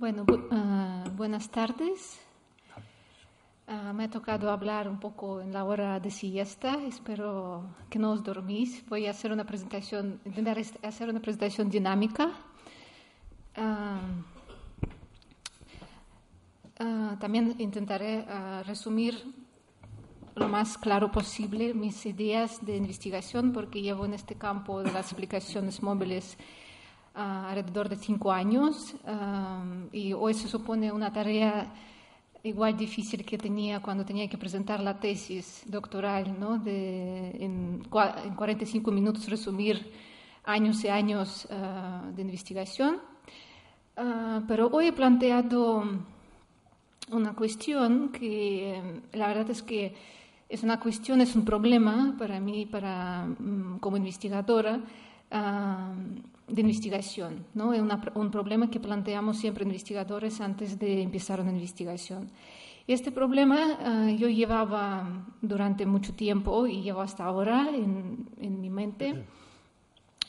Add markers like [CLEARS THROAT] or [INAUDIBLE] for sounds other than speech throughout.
Bueno, bu uh, buenas tardes. Uh, me ha tocado hablar un poco en la hora de siesta. Espero que no os dormís. Voy a hacer una presentación, intentar hacer una presentación dinámica. Uh, también intentaré resumir lo más claro posible mis ideas de investigación porque llevo en este campo de las aplicaciones móviles alrededor de cinco años y hoy se supone una tarea igual difícil que tenía cuando tenía que presentar la tesis doctoral, ¿no? de, en, en 45 minutos resumir años y años de investigación. pero hoy he planteado una cuestión que la verdad es que es una cuestión, es un problema para mí para, mm, como investigadora de investigación. ¿no? Es un problema que planteamos siempre investigadores antes de empezar una investigación. Este problema uh, yo llevaba durante mucho tiempo y llevo hasta ahora en, mi mente.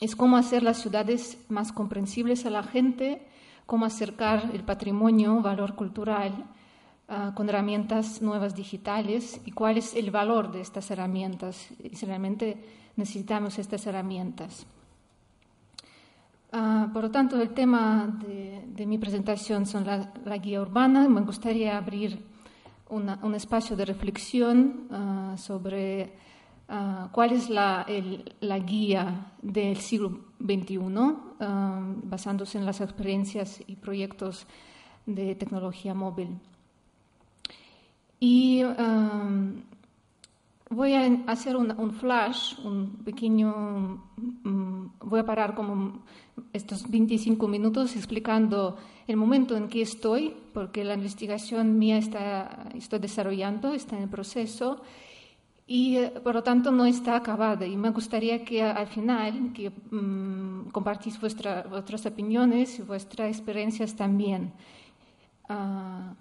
Es cómo hacer las ciudades más comprensibles a la gente, cómo acercar el patrimonio, valor cultural, uh, con herramientas nuevas digitales y cuál es el valor de estas herramientas. Y realmente necesitamos estas herramientas. Uh, por lo tanto, el tema de, mi presentación son la, guía urbana. Me gustaría abrir un espacio de reflexión uh, sobre uh, cuál es la, guía del siglo XXI, basándose en las experiencias y proyectos de tecnología móvil. Y voy a hacer un, un, flash, un pequeño, um, voy a parar como estos 25 minutos explicando el momento en que estoy, porque la investigación mía está, estoy desarrollando, está en el proceso y eh, por lo tanto no está acabada. Y me gustaría que al final que um, compartís vuestra, vuestras opiniones y vuestras experiencias también. Uh,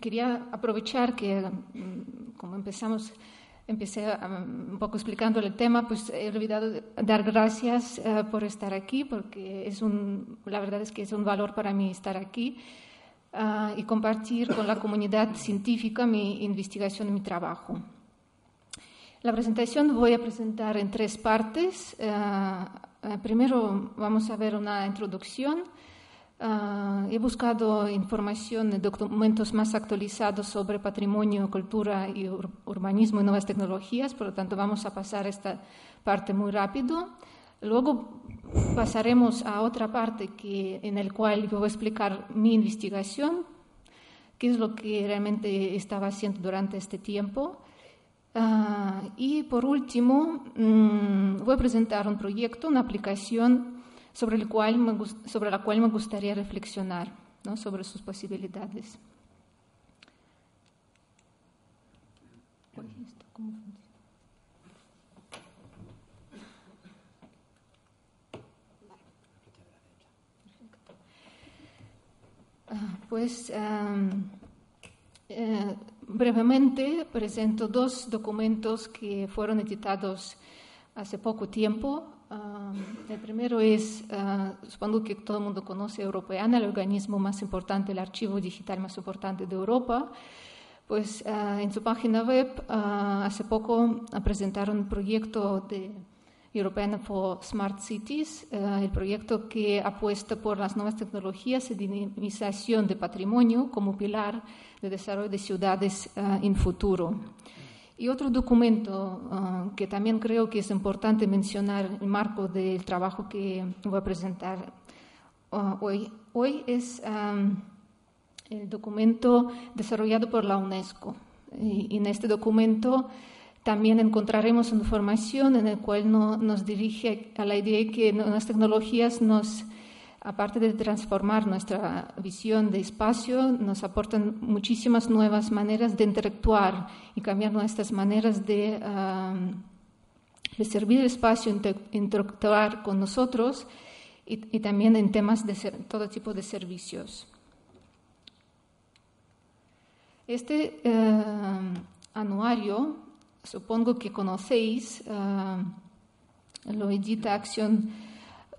quería aprovechar que, um, como empezamos empecé um, un poco explicando el tema, pues he olvidado dar gracias uh, por estar aquí, porque es un, la verdad es que es un valor para mí estar aquí uh, y compartir con la comunidad científica mi investigación y mi trabajo. La presentación voy a presentar en tres partes. Uh, primero vamos a ver una introducción Uh, he buscado información documentos más actualizados sobre patrimonio, cultura y ur urbanismo y nuevas tecnologías, por lo tanto vamos a pasar esta parte muy rápido. Luego pasaremos a otra parte que, en la cual yo voy a explicar mi investigación, qué es lo que realmente estaba haciendo durante este tiempo. Uh, y por último, um, voy a presentar un proyecto, una aplicación sobre, el cual sobre la cual me gustaría reflexionar, ¿no? sobre sus posibilidades. Ah, pues eh, brevemente presento dos documentos que fueron editados hace poco tiempo Uh, el primero es, uh, supongo que todo el mundo conoce Europeana, el organismo más importante, el archivo digital más importante de Europa. Pues uh, en su página web hace poco presentaron un proyecto de Europeana for Smart Cities, el proyecto que apuesta por las nuevas tecnologías y dinamización de patrimonio como pilar de desarrollo de ciudades en futuro. Y otro documento uh, que también creo que es importante mencionar en el marco del trabajo que voy a presentar uh, hoy, hoy es um, el documento desarrollado por la UNESCO. Y, y en este documento También encontraremos información en la cual nos dirige a la idea de que las tecnologías nos, aparte de transformar nuestra visión de espacio, nos aportan muchísimas nuevas maneras de interactuar y cambiar nuestras maneras de, servir el espacio, interactuar con nosotros y, también en temas de todo tipo de servicios. Este anuario supongo que conocéis, uh, lo edita Acción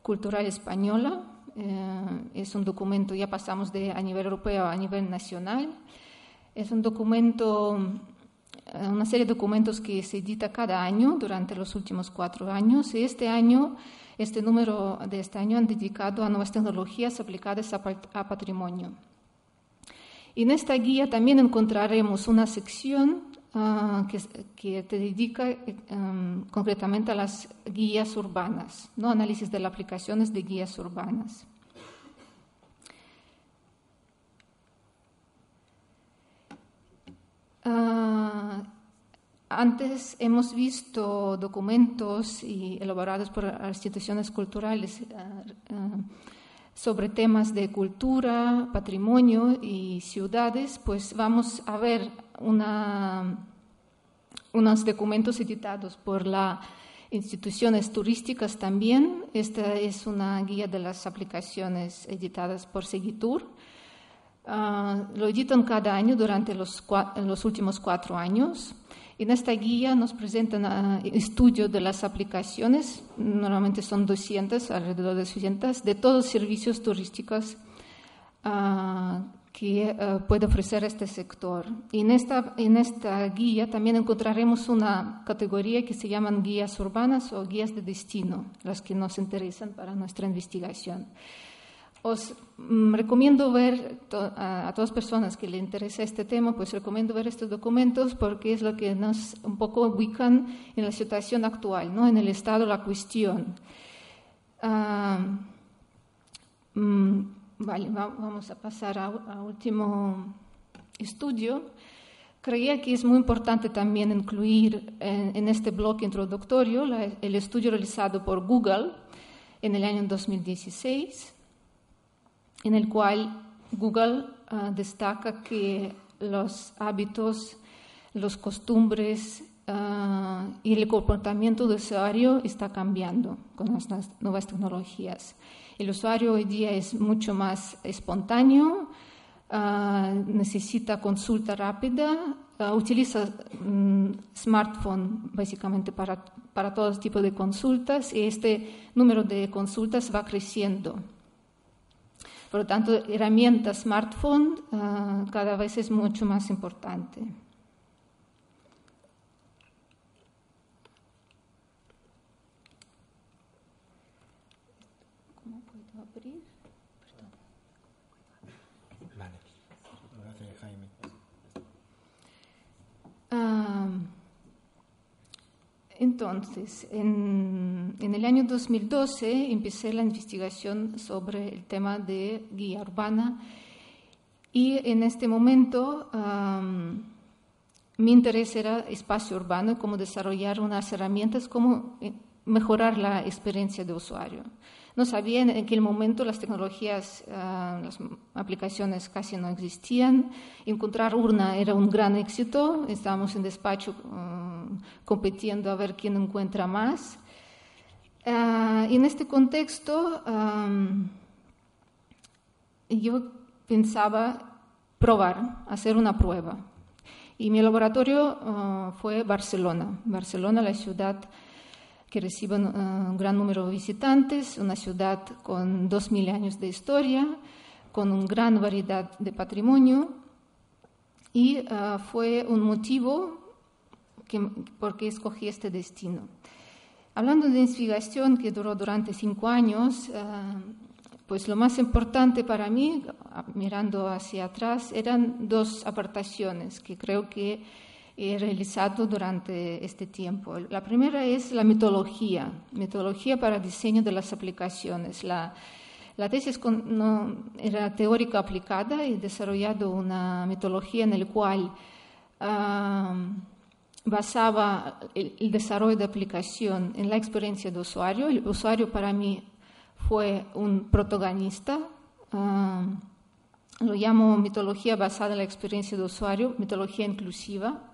Cultural Española. Uh, es un documento, ya pasamos de a nivel europeo a nivel nacional. Es un documento, uh, una serie de documentos que se edita cada año durante los últimos cuatro años. Y este año, este número de este año han dedicado a nuevas tecnologías aplicadas a, a patrimonio. En esta guía también encontraremos una sección Ah, que, te dedica em, concretamente a las guías urbanas, ¿no? análisis de las aplicaciones de guías urbanas. Ah, antes hemos visto documentos elaborados por instituciones culturales ah, sobre temas de cultura, patrimonio y ciudades, pues vamos a ver una, unos documentos editados por las instituciones turísticas también. Esta es una guía de las aplicaciones editadas por Seguitur. Ah, lo editan cada año durante los, los, últimos cuatro años. En esta guía nos presentan uh, estudio de las aplicaciones, normalmente son 200, alrededor de 200, de todos los servicios turísticos uh, que uh, puede ofrecer este sector. Y en esta, en esta guía también encontraremos una categoría que se llaman guías urbanas o guías de destino, las que nos interesan para nuestra investigación. Os mm, recomiendo ver a, todas las personas que le interesa este tema, pues recomiendo ver estos documentos porque es lo que nos un poco ubican en la situación actual, ¿no? en el estado de la cuestión. Mm, Vale, vamos a pasar a, último estudio. Creía que es muy importante también incluir en, este bloque introductorio el estudio realizado por Google en el año 2016, en el cual Google ah, destaca que los hábitos, los costumbres ah, y el comportamiento del usuario está cambiando con las nuevas tecnologías. El usuario hoy día es mucho más espontáneo, ah, necesita consulta rápida, ah, utiliza mm, smartphone básicamente para, para todo tipo de consultas y este número de consultas va creciendo. Por lo tanto, herramienta smartphone cada vez es mucho más importante. Entonces, en, el año 2012 empecé la investigación sobre el tema de guía urbana y en este momento mi interés era espacio urbano y cómo desarrollar unas herramientas, cómo eh, mejorar la experiencia de usuario. No sabía en aquel momento las tecnologías, ah, las aplicaciones casi no existían. Encontrar urna era un gran éxito. Estábamos en despacho ah, compitiendo a ver quién encuentra más. Ah, y en este contexto, yo pensaba probar, hacer una prueba. Y mi laboratorio fue Barcelona. Barcelona, la ciudad que recibe eh, un gran número de visitantes, una ciudad con 2.000 años de historia, con una gran variedad de patrimonio y eh, fue un motivo que, por qué escogí este destino. Hablando de investigación que duró durante cinco años, eh, pues lo más importante para mí, mirando hacia atrás, eran dos apartaciones que creo que he realizado durante este tiempo. La primera es la metodología, metodología para diseño de las aplicaciones. La, la tesis no, era teórica aplicada y desarrollado una metodología en la cual basaba el, desarrollo de aplicación en la experiencia de usuario. El usuario para mí fue un protagonista. Ah, lo llamo mitología basada en la experiencia de usuario, mitología inclusiva.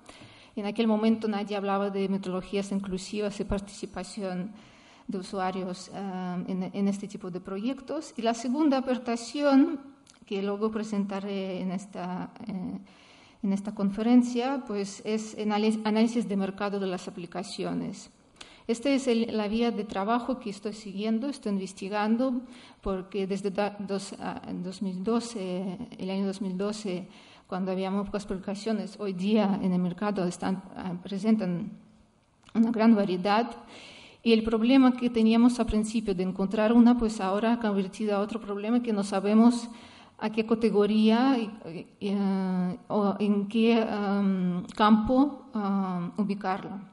En aquel momento nadie hablaba de metodologías inclusivas y participación de usuarios ah, en, este tipo de proyectos. Y la segunda aportación, que luego presentaré en esta, eh, en esta conferencia, pues es análisis de mercado de las aplicaciones. Esta es la vía de trabajo que estoy siguiendo, estoy investigando, porque desde 2012, ah, el año 2012 cuando había pocas publicaciones, hoy día en el mercado están, ah, presentan una gran variedad. Y el problema que teníamos al principio de encontrar una, pues ahora ha convertido a otro problema que no sabemos a qué categoría ah, o en qué campo uh, ubicarla.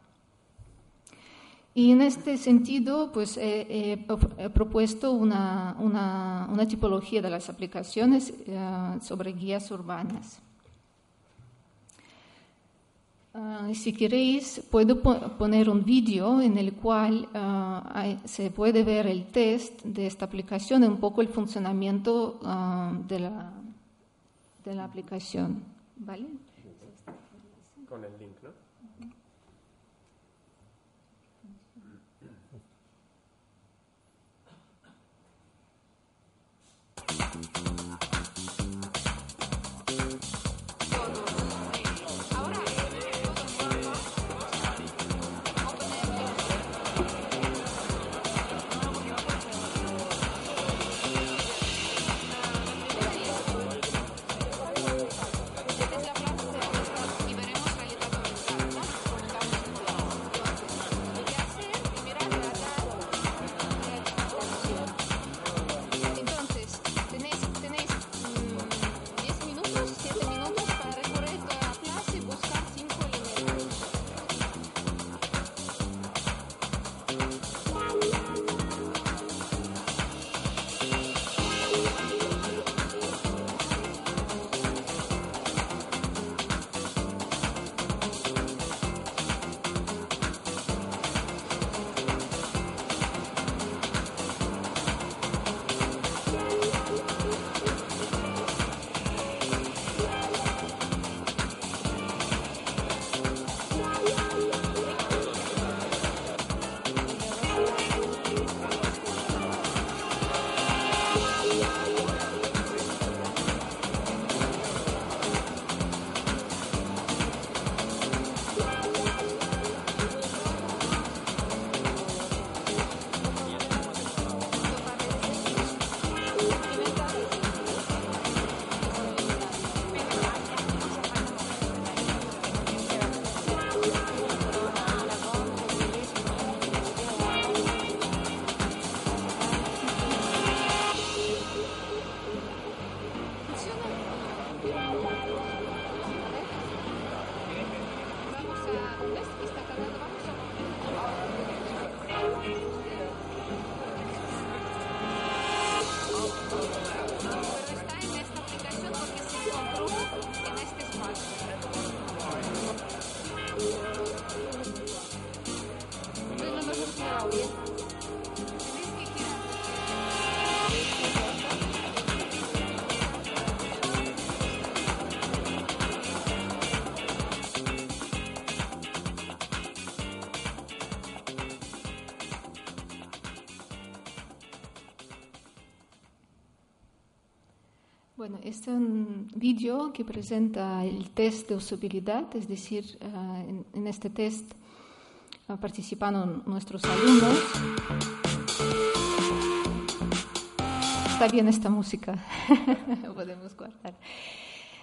Y en este sentido, pues he, propuesto una, una, una, tipología de las aplicaciones sobre guías urbanas. Ah, si queréis, puedo poner un vídeo en el cual ah, se puede ver el test de esta aplicación, un poco el funcionamiento ah, de, la, de la aplicación. ¿Vale? Con el link, ¿no? Es un vídeo que presenta el test de usabilidad, es decir, eh, en, este test participaron nuestros alumnos. Está bien esta música, [LAUGHS] podemos guardar.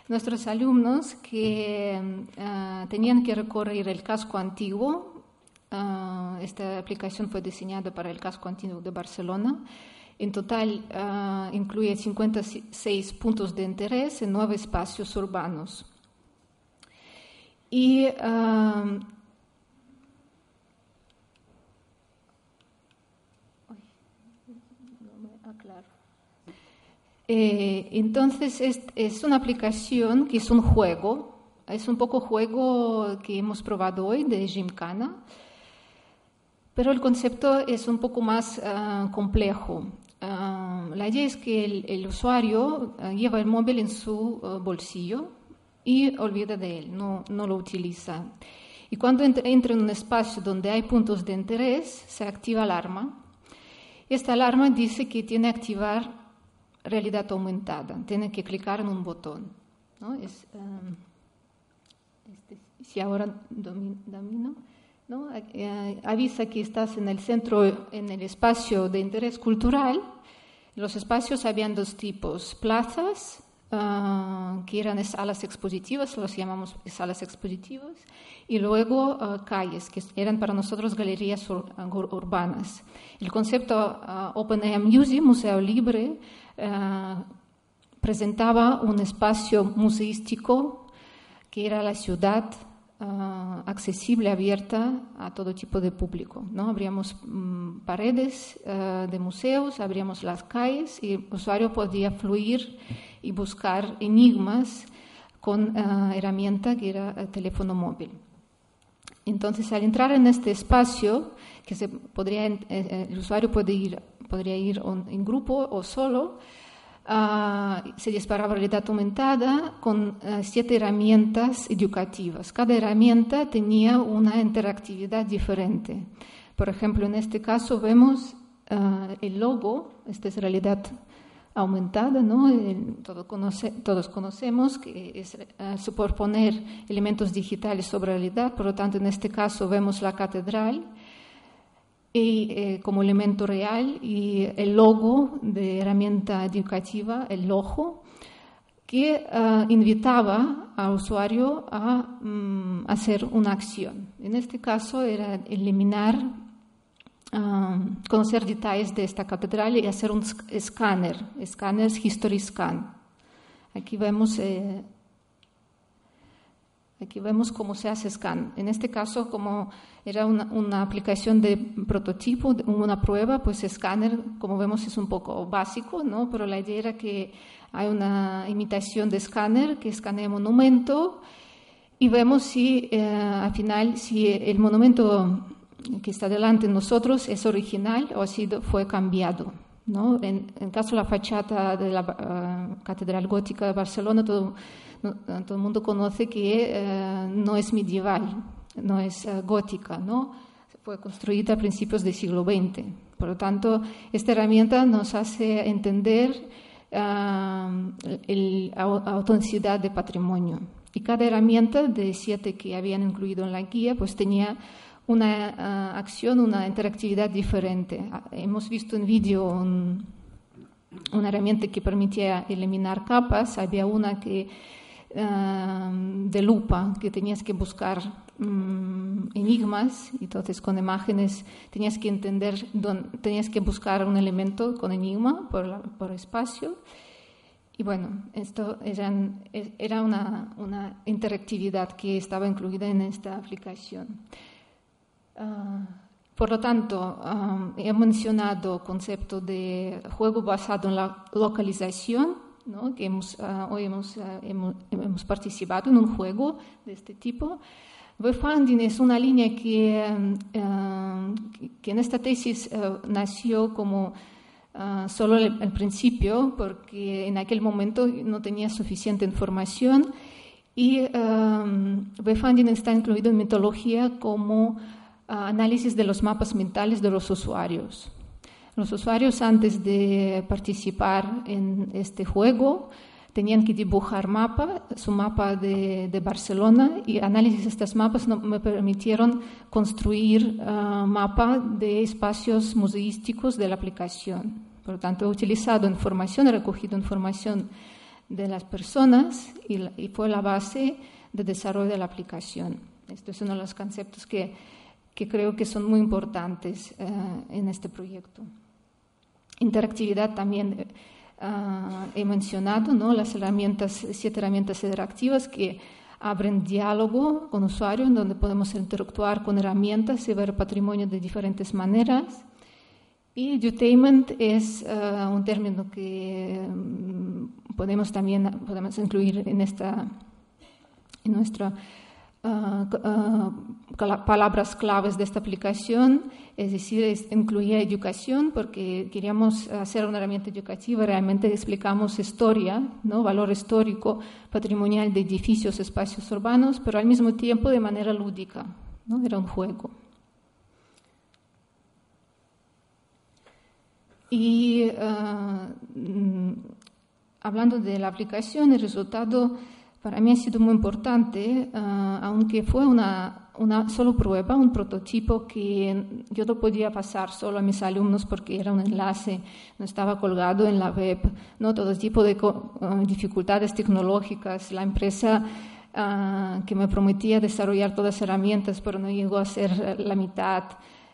Nuestros alumnos que eh, tenían que recorrer el casco antiguo, eh, esta aplicación fue diseñada para el casco antiguo de Barcelona, en total uh, incluye 56 puntos de interés en nueve espacios urbanos. Y uh, eh, entonces es, es, una aplicación que es un juego es un poco juego que hemos probado hoy de Gymkhana, pero el concepto es un poco más ah, complejo. Ah, la idea es que el, usuario ah, lleva el móvil en su bolsillo y olvida de él, no, no lo utiliza. Y cuando entra en un espacio donde hay puntos de interés, se activa alarma. Esta alarma dice que tiene que activar realidad aumentada, tiene que clicar en un botón. ¿no? Es, este, si ahora domino, ¿no? Eh, avisa que estás en el centro, en el espacio de interés cultural. Los espacios habían dos tipos, plazas, ah, que eran salas expositivas, los llamamos salas expositivas, y luego ah, calles, que eran para nosotros galerías urbanas. El concepto uh, Open Air Museum, Museo Libre, presentaba un espacio museístico que era la ciudad uh, accesible, abierta a todo tipo de público. ¿no? Abríamos um, paredes uh, de museos, abríamos las calles y el usuario podía fluir y buscar enigmas con uh, herramienta que era el teléfono móvil. Entonces, al entrar en este espacio, que se podría, eh, el usuario puede ir, podría ir en grupo o solo, Uh, se disparaba realidad aumentada con uh, siete herramientas educativas. Cada herramienta tenía una interactividad diferente. Por ejemplo, en este caso vemos uh, el logo, esta es realidad aumentada, ¿no? Todos conocemos que es superponer elementos digitales sobre realidad, por lo tanto, en este caso vemos la catedral y, eh, como elemento real y el logo de herramienta educativa, el logo, que uh, invitaba al usuario a um, hacer una acción. En este caso era eliminar, um, conocer detalles de esta catedral y hacer un escáner, escáner History Scan. Aquí vemos eh, Aquí vemos cómo se hace scan. En este caso, como era una, aplicación de prototipo, una prueba, pues escáner, como vemos, es un poco básico, ¿no? Pero la idea era que hay una imitación de escáner que escanea monumento y vemos si eh, al final si el monumento que está delante de nosotros es original o sido, fue cambiado. ¿no? En, el caso de la fachada de la eh, Catedral Gótica de Barcelona, todo todo el mundo conoce que eh, no es medieval, no es eh, gótica, ¿no? Fue construida a principios del siglo XX. Por lo tanto, esta herramienta nos hace entender eh, la autenticidad de patrimonio. Y cada herramienta de siete que habían incluido en la guía, pues tenía una acción, una interactividad diferente. Ah, hemos visto en vídeo una herramienta que permitía eliminar capas, había una que De lupa, que tenías que buscar mm, enigmas, entonces con imágenes tenías que entender, tenías que buscar un elemento con enigma por, por espacio. Y bueno, esto eran, era una, una, interactividad que estaba incluida en esta aplicación. Ah, por lo tanto, he mencionado concepto de juego basado en la localización que hemos, ah, hoy hemos, ah, hemos, hemos, participado en un juego de este tipo. Wayfinding es una línea que, ah, que en esta tesis nació como solo al principio, porque en aquel momento no tenía suficiente información y Wayfinding está incluido en metodología como análisis de los mapas mentales de los usuarios. Los usuarios antes de participar en este juego tenían que dibujar mapa, su mapa de, Barcelona y análisis de estos mapas me permitieron construir uh, mapa de espacios museísticos de la aplicación. Por lo tanto, he utilizado información, he recogido información de las personas y, fue la base de desarrollo de la aplicación. Esto es uno de los conceptos que, creo que son muy importantes uh, en este proyecto. Interactividad también uh, he mencionado, ¿no? las herramientas, siete herramientas interactivas que abren diálogo con usuario, en donde podemos interactuar con herramientas y ver patrimonio de diferentes maneras. Y edutainment es uh, un término que um, podemos también podemos incluir en esta, En nuestra palabras claves de esta aplicación, es decir, incluía educación porque queríamos hacer una herramienta educativa, realmente explicamos historia, ¿no? valor histórico, patrimonial de edificios, espacios urbanos, pero al mismo tiempo de manera lúdica, ¿no? era un juego. Y uh, hablando de la aplicación, el resultado para mí ha sido muy importante, uh, aunque fue una, una solo prueba, un prototipo que yo no podía pasar solo a mis alumnos porque era un enlace, no estaba colgado en la web, no todo tipo de uh, dificultades tecnológicas. La empresa uh, que me prometía desarrollar todas las herramientas, pero no llegó a ser la mitad.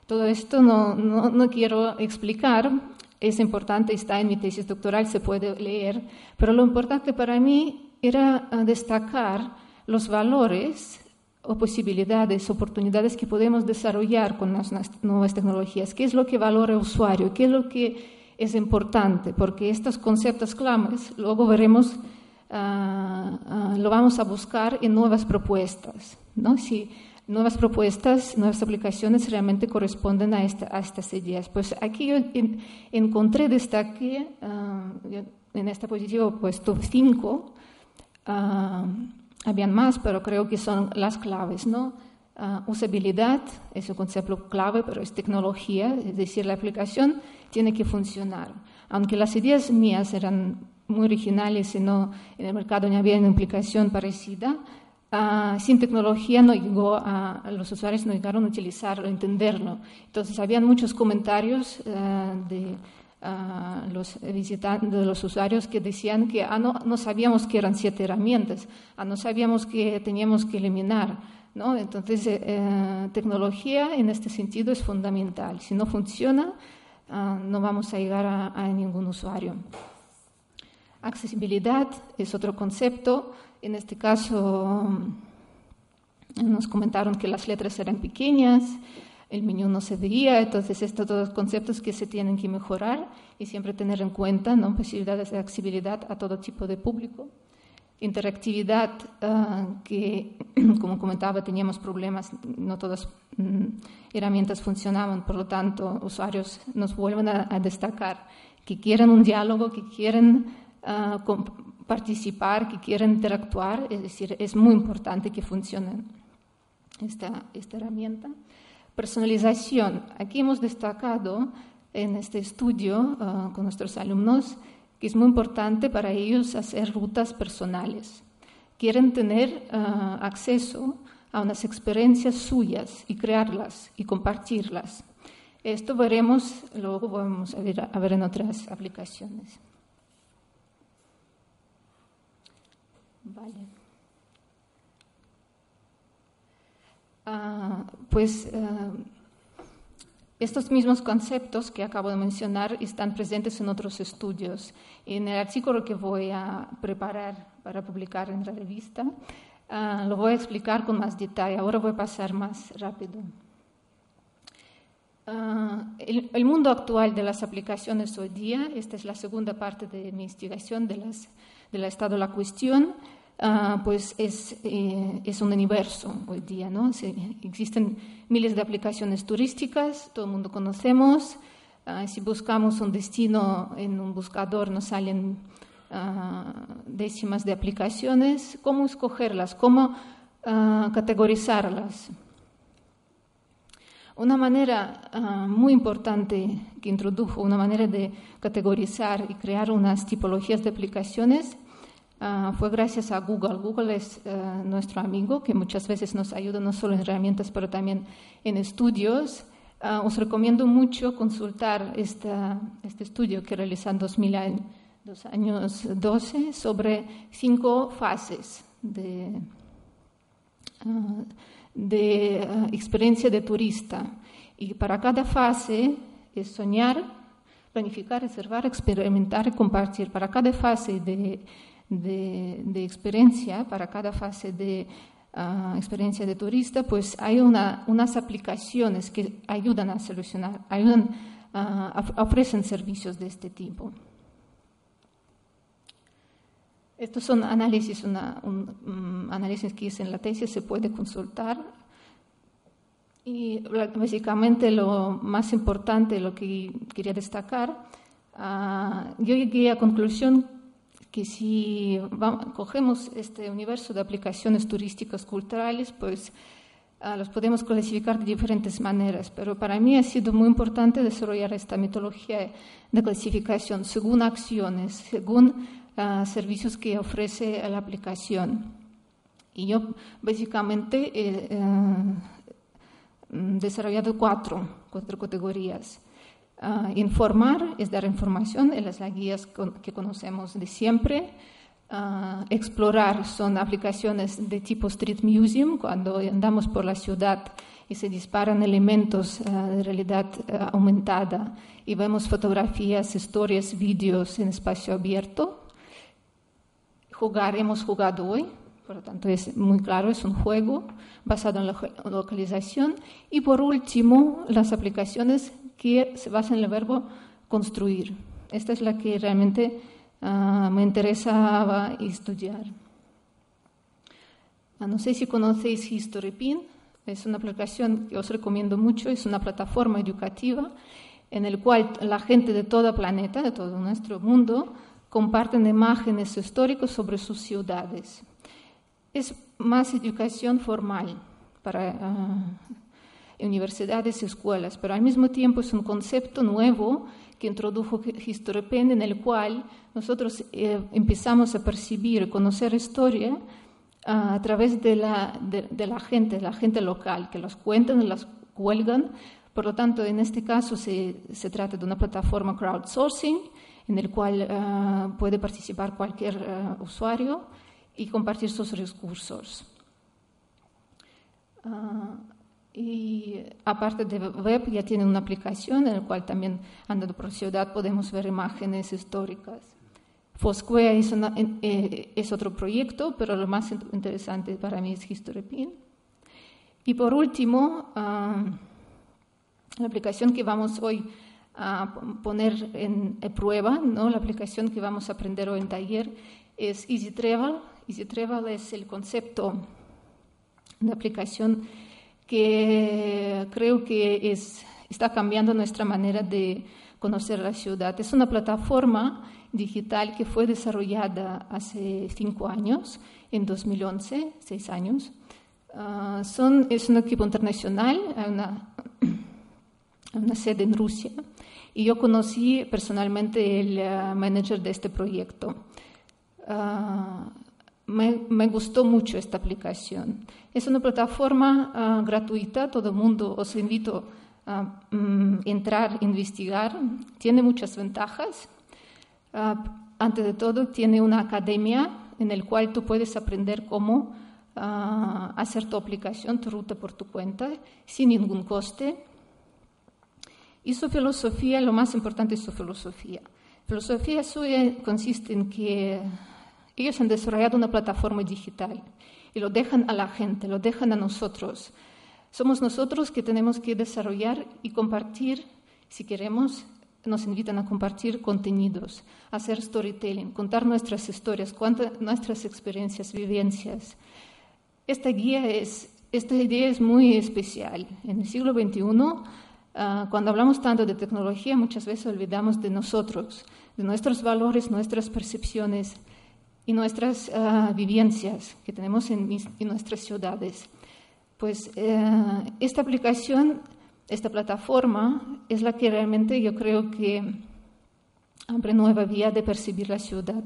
Todo esto no, no, no quiero explicar, es importante, está en mi tesis doctoral, se puede leer, pero lo importante para mí era ah, destacar los valores o posibilidades, oportunidades que podemos desarrollar con las nuevas tecnologías. ¿Qué es lo que valora el usuario? ¿Qué es lo que es importante? Porque estos conceptos claves luego veremos, ah, ah, lo vamos a buscar en nuevas propuestas. ¿no? Si nuevas propuestas, nuevas aplicaciones realmente corresponden a, esta, a estas ideas. Pues aquí yo encontré, destaqué, en esta posición he puesto cinco, Uh, habían más, pero creo que son las claves, ¿no? Uh, usabilidad es un concepto clave, pero es tecnología, es decir, la aplicación tiene que funcionar. Aunque las ideas mías eran muy originales y no, en el mercado no había una implicación parecida, uh, sin tecnología no llegó a, los usuarios no llegaron a utilizarlo, a entenderlo. Entonces, habían muchos comentarios de los visitantes, los usuarios que decían que ah, no, no, sabíamos que eran siete herramientas, ah, no sabíamos que teníamos que eliminar. ¿no? Entonces, eh, eh, tecnología en este sentido es fundamental. Si no funciona, ah, no vamos a llegar a, a, ningún usuario. Accesibilidad es otro concepto. En este caso, nos comentaron que las letras eran pequeñas el menú no se veía, entonces estos todos conceptos que se tienen que mejorar y siempre tener en cuenta ¿no? posibilidades de accesibilidad a todo tipo de público. Interactividad, ah, que [CLEARS THROAT] como comentaba teníamos problemas, no todas mm, herramientas funcionaban, por lo tanto usuarios nos vuelven a, destacar que quieren un diálogo, que quieren ah, participar, que quieren interactuar, es decir, es muy importante que funcione esta, esta herramienta. Personalización. Aquí hemos destacado en este estudio ah, con nuestros alumnos que es muy importante para ellos hacer rutas personales. Quieren tener ah, acceso a unas experiencias suyas y crearlas y compartirlas. Esto veremos, luego vamos a a ver en otras aplicaciones. Vale. Ah, pues ah, estos mismos conceptos que acabo de mencionar están presentes en otros estudios. En el artículo que voy a preparar para publicar en la revista, ah, lo voy a explicar con más detalle. Ahora voy a pasar más rápido. el, el, mundo actual de las aplicaciones hoy día, esta es la segunda parte de mi investigación de las, del estado de la cuestión, Ah, pues es, eh, es, un universo hoy día. ¿no? existen miles de aplicaciones turísticas, todo el mundo conocemos. Ah, si buscamos un destino en un buscador nos salen uh, décimas de aplicaciones. ¿Cómo escogerlas? ¿Cómo categorizarlas? Una manera muy importante que introdujo, una manera de categorizar y crear unas tipologías de aplicaciones Ah, fue gracias a Google. Google es eh, nuestro amigo que muchas veces nos ayuda no solo en herramientas, pero también en estudios. Ah, os recomiendo mucho consultar esta, este estudio que realizó en 2012 sobre cinco fases de, ah, de experiencia de turista. Y para cada fase es soñar, planificar, reservar, experimentar y compartir. Para cada fase de de, experiencia para cada fase de ah, experiencia de turista, pues hay unas aplicaciones que ayudan a solucionar, ayudan, uh, ofrecen servicios de este tipo. Estos son análisis, una, un, um, análisis que hice en la tesis, se puede consultar. Y básicamente lo más importante, lo que quería destacar, uh, yo llegué a conclusión que si cogemos este universo de aplicaciones turísticas culturales, pues uh, los podemos clasificar de diferentes maneras, pero para mí ha sido muy importante desarrollar esta metodología de clasificación según acciones, según servicios que ofrece la aplicación. Y yo básicamente he desarrollado cuatro, cuatro categorías. Uh, informar es dar información en las guías que conocemos de siempre. Uh, explorar son aplicaciones de tipo Street Museum, cuando andamos por la ciudad y se disparan elementos uh, de realidad aumentada y vemos fotografías, historias, vídeos en espacio abierto jugar hemos jugado hoy, por lo tanto es muy claro, es un juego basado en la localización. Y por último, las aplicaciones que se basan en el verbo construir. Esta es la que realmente uh, me interesaba estudiar. Uh, no sé si conocéis HistoryPin, es una aplicación que os recomiendo mucho, es una plataforma educativa en la cual la gente de todo el planeta, de todo nuestro mundo, comparten imágenes históricas sobre sus ciudades. Es más educación formal para uh, universidades y escuelas, pero al mismo tiempo es un concepto nuevo que introdujo HistoryPen en el cual nosotros eh, empezamos a percibir, conocer historia uh, a través de la, de, de la, gente, la gente local, que las cuentan, las cuelgan. Por lo tanto, en este caso se, se trata de una plataforma crowdsourcing en el cual uh, puede participar cualquier uh, usuario y compartir sus recursos. Y aparte de web, ya tiene una aplicación en la cual también, andando por ciudad, podemos ver imágenes históricas. Foursquare es, una, eh, es otro proyecto, pero lo más interesante para mí es HistoryPin. Y por último, la aplicación que vamos hoy a poner en prueba, ¿no? la aplicación que vamos a aprender hoy en taller es Easy Travel. Easy Travel es el concepto de aplicación que creo que es, está cambiando nuestra manera de conocer la ciudad. Es una plataforma digital que fue desarrollada hace cinco años, en 2011, seis años. Uh, son, es un equipo internacional, hay una, una sede en Rusia y yo conocí personalmente el uh, manager de este proyecto. Uh, me, gustó mucho esta aplicación. Es una plataforma uh, gratuita, todo el mundo os invito a um, entrar, investigar. Tiene muchas ventajas. antes de todo, tiene una academia en la cual tú puedes aprender cómo hacer tu aplicación, tu ruta por tu cuenta, sin ningún coste y su filosofía, lo más importante es su filosofía. Filosofía suya consiste en que ellos han desarrollado una plataforma digital y lo dejan a la gente, lo dejan a nosotros. Somos nosotros que tenemos que desarrollar y compartir, si queremos, nos invitan a compartir contenidos, hacer storytelling, contar nuestras historias, nuestras experiencias, vivencias. Esta guía es, esta idea es muy especial. En el siglo XXI Uh, cuando hablamos tanto de tecnología, muchas veces olvidamos de nosotros, de nuestros valores, nuestras percepciones y nuestras uh, vivencias que tenemos en, mis, en, nuestras ciudades. Pues uh, esta aplicación, esta plataforma, es la que realmente yo creo que abre nueva vía de percibir la ciudad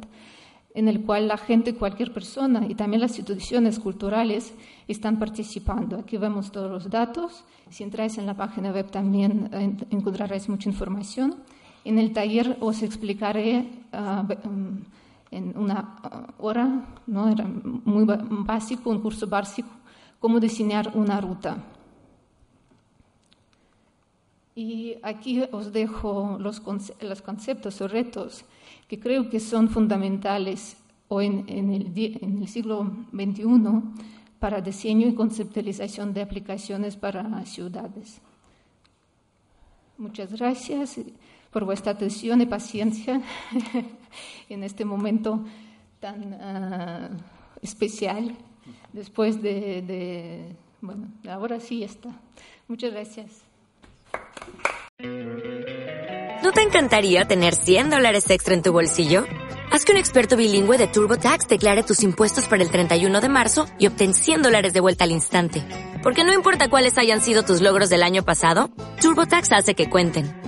en el cual la gente, cualquier persona y también las instituciones culturales están participando. Aquí vemos todos los datos. Si entráis en la página web también eh, encontraréis mucha información. En el taller os explicaré uh, en una hora, ¿no? era muy básico, un curso básico, cómo diseñar una ruta. Y aquí os dejo los, los conceptos o retos que creo que son fundamentales hoy en, el, en el siglo XXI para diseño y conceptualización de aplicaciones para ciudades. Muchas gracias por vuestra atención y paciencia [LAUGHS] en este momento tan ah, especial después de, Bueno, ahora sí está. Muchas gracias. ¿No te encantaría tener 100 dólares extra en tu bolsillo? Haz que un experto bilingüe de TurboTax declare tus impuestos para el 31 de marzo y obtén 100 dólares de vuelta al instante. Porque no importa cuáles hayan sido tus logros del año pasado, TurboTax hace que cuenten.